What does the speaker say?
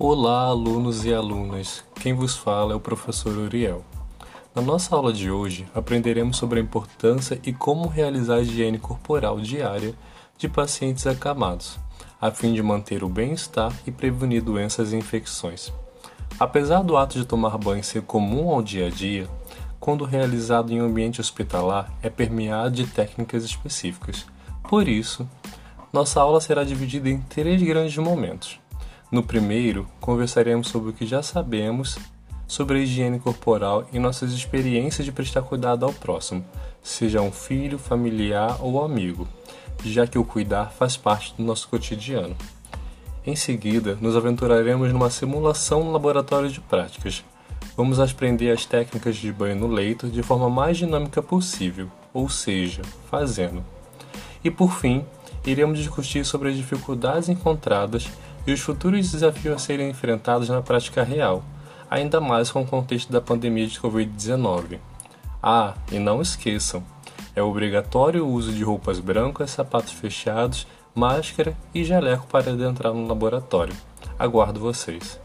Olá, alunos e alunas. Quem vos fala é o professor Uriel. Na nossa aula de hoje, aprenderemos sobre a importância e como realizar a higiene corporal diária de pacientes acamados, a fim de manter o bem-estar e prevenir doenças e infecções. Apesar do ato de tomar banho ser comum ao dia a dia, quando realizado em um ambiente hospitalar, é permeado de técnicas específicas. Por isso, nossa aula será dividida em três grandes momentos. No primeiro, conversaremos sobre o que já sabemos sobre a higiene corporal e nossas experiências de prestar cuidado ao próximo, seja um filho, familiar ou amigo, já que o cuidar faz parte do nosso cotidiano. Em seguida, nos aventuraremos numa simulação no laboratório de práticas. Vamos aprender as técnicas de banho no leito de forma mais dinâmica possível, ou seja, fazendo. E por fim, iremos discutir sobre as dificuldades encontradas e os futuros desafios a serem enfrentados na prática real, ainda mais com o contexto da pandemia de Covid-19. Ah, e não esqueçam, é obrigatório o uso de roupas brancas, sapatos fechados, máscara e jaleco para adentrar no laboratório. Aguardo vocês.